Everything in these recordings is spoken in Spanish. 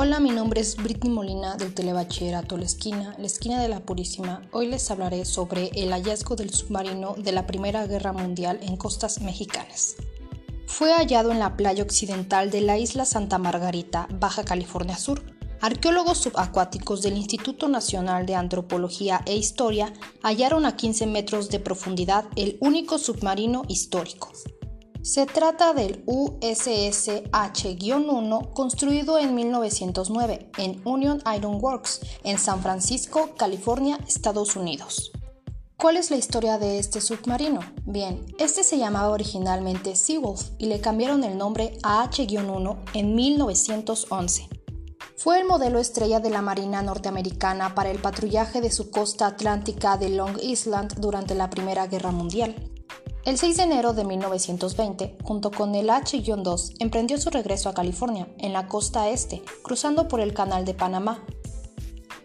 Hola, mi nombre es Britney Molina del Telebachillerato La Esquina, la esquina de la Purísima. Hoy les hablaré sobre el hallazgo del submarino de la Primera Guerra Mundial en costas mexicanas. Fue hallado en la playa occidental de la isla Santa Margarita, Baja California Sur. Arqueólogos subacuáticos del Instituto Nacional de Antropología e Historia hallaron a 15 metros de profundidad el único submarino histórico. Se trata del USS H-1 construido en 1909 en Union Iron Works, en San Francisco, California, Estados Unidos. ¿Cuál es la historia de este submarino? Bien, este se llamaba originalmente Seawolf y le cambiaron el nombre a H-1 en 1911. Fue el modelo estrella de la Marina norteamericana para el patrullaje de su costa atlántica de Long Island durante la Primera Guerra Mundial. El 6 de enero de 1920, junto con el H-2, emprendió su regreso a California, en la costa este, cruzando por el Canal de Panamá.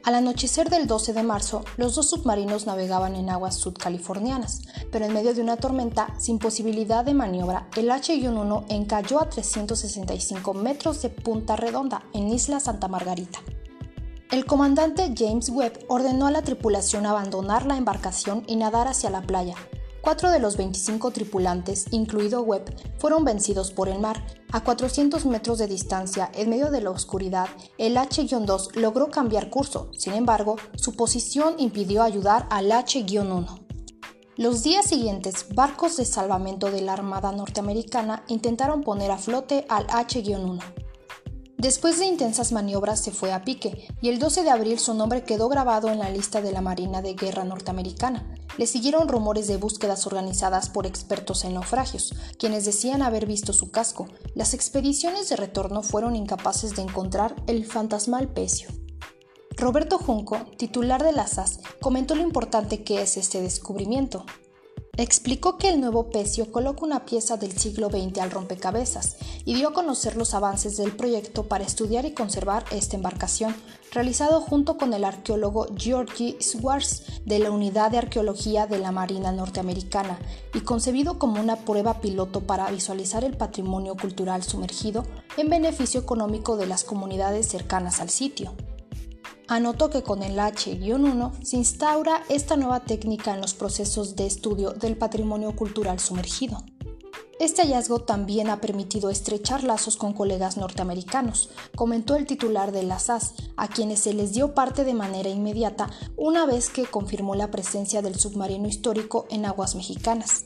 Al anochecer del 12 de marzo, los dos submarinos navegaban en aguas sudcalifornianas, pero en medio de una tormenta, sin posibilidad de maniobra, el H-1 encalló a 365 metros de Punta Redonda, en Isla Santa Margarita. El comandante James Webb ordenó a la tripulación abandonar la embarcación y nadar hacia la playa, Cuatro de los 25 tripulantes, incluido Webb, fueron vencidos por el mar. A 400 metros de distancia, en medio de la oscuridad, el H-2 logró cambiar curso. Sin embargo, su posición impidió ayudar al H-1. Los días siguientes, barcos de salvamento de la Armada norteamericana intentaron poner a flote al H-1. Después de intensas maniobras se fue a pique y el 12 de abril su nombre quedó grabado en la lista de la Marina de Guerra norteamericana. Le siguieron rumores de búsquedas organizadas por expertos en naufragios, quienes decían haber visto su casco. Las expediciones de retorno fueron incapaces de encontrar el fantasmal pecio. Roberto Junco, titular de la SAS, comentó lo importante que es este descubrimiento. Explicó que el nuevo pecio coloca una pieza del siglo XX al rompecabezas y dio a conocer los avances del proyecto para estudiar y conservar esta embarcación, realizado junto con el arqueólogo Georgie Swartz de la Unidad de Arqueología de la Marina Norteamericana y concebido como una prueba piloto para visualizar el patrimonio cultural sumergido en beneficio económico de las comunidades cercanas al sitio. Anotó que con el H-1 se instaura esta nueva técnica en los procesos de estudio del patrimonio cultural sumergido. Este hallazgo también ha permitido estrechar lazos con colegas norteamericanos, comentó el titular de la SAS, a quienes se les dio parte de manera inmediata una vez que confirmó la presencia del submarino histórico en aguas mexicanas.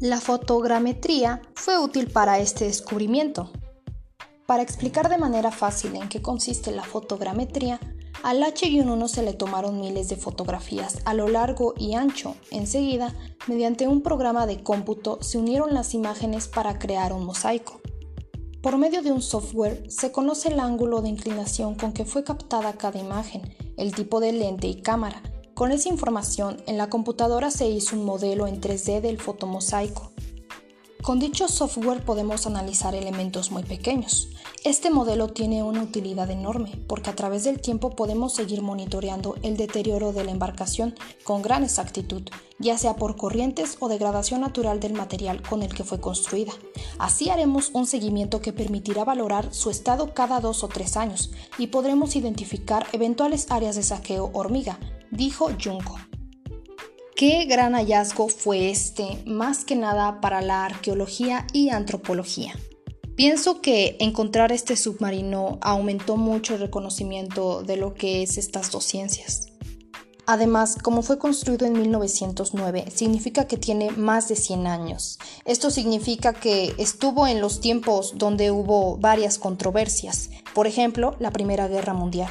La fotogrametría fue útil para este descubrimiento. Para explicar de manera fácil en qué consiste la fotogrametría, al H-1 se le tomaron miles de fotografías a lo largo y ancho. Enseguida, mediante un programa de cómputo, se unieron las imágenes para crear un mosaico. Por medio de un software se conoce el ángulo de inclinación con que fue captada cada imagen, el tipo de lente y cámara. Con esa información, en la computadora se hizo un modelo en 3D del fotomosaico. Con dicho software podemos analizar elementos muy pequeños. Este modelo tiene una utilidad enorme porque a través del tiempo podemos seguir monitoreando el deterioro de la embarcación con gran exactitud, ya sea por corrientes o degradación natural del material con el que fue construida. Así haremos un seguimiento que permitirá valorar su estado cada dos o tres años y podremos identificar eventuales áreas de saqueo hormiga, dijo Junco. Qué gran hallazgo fue este, más que nada para la arqueología y antropología. Pienso que encontrar este submarino aumentó mucho el reconocimiento de lo que es estas dos ciencias. Además, como fue construido en 1909, significa que tiene más de 100 años. Esto significa que estuvo en los tiempos donde hubo varias controversias, por ejemplo, la Primera Guerra Mundial.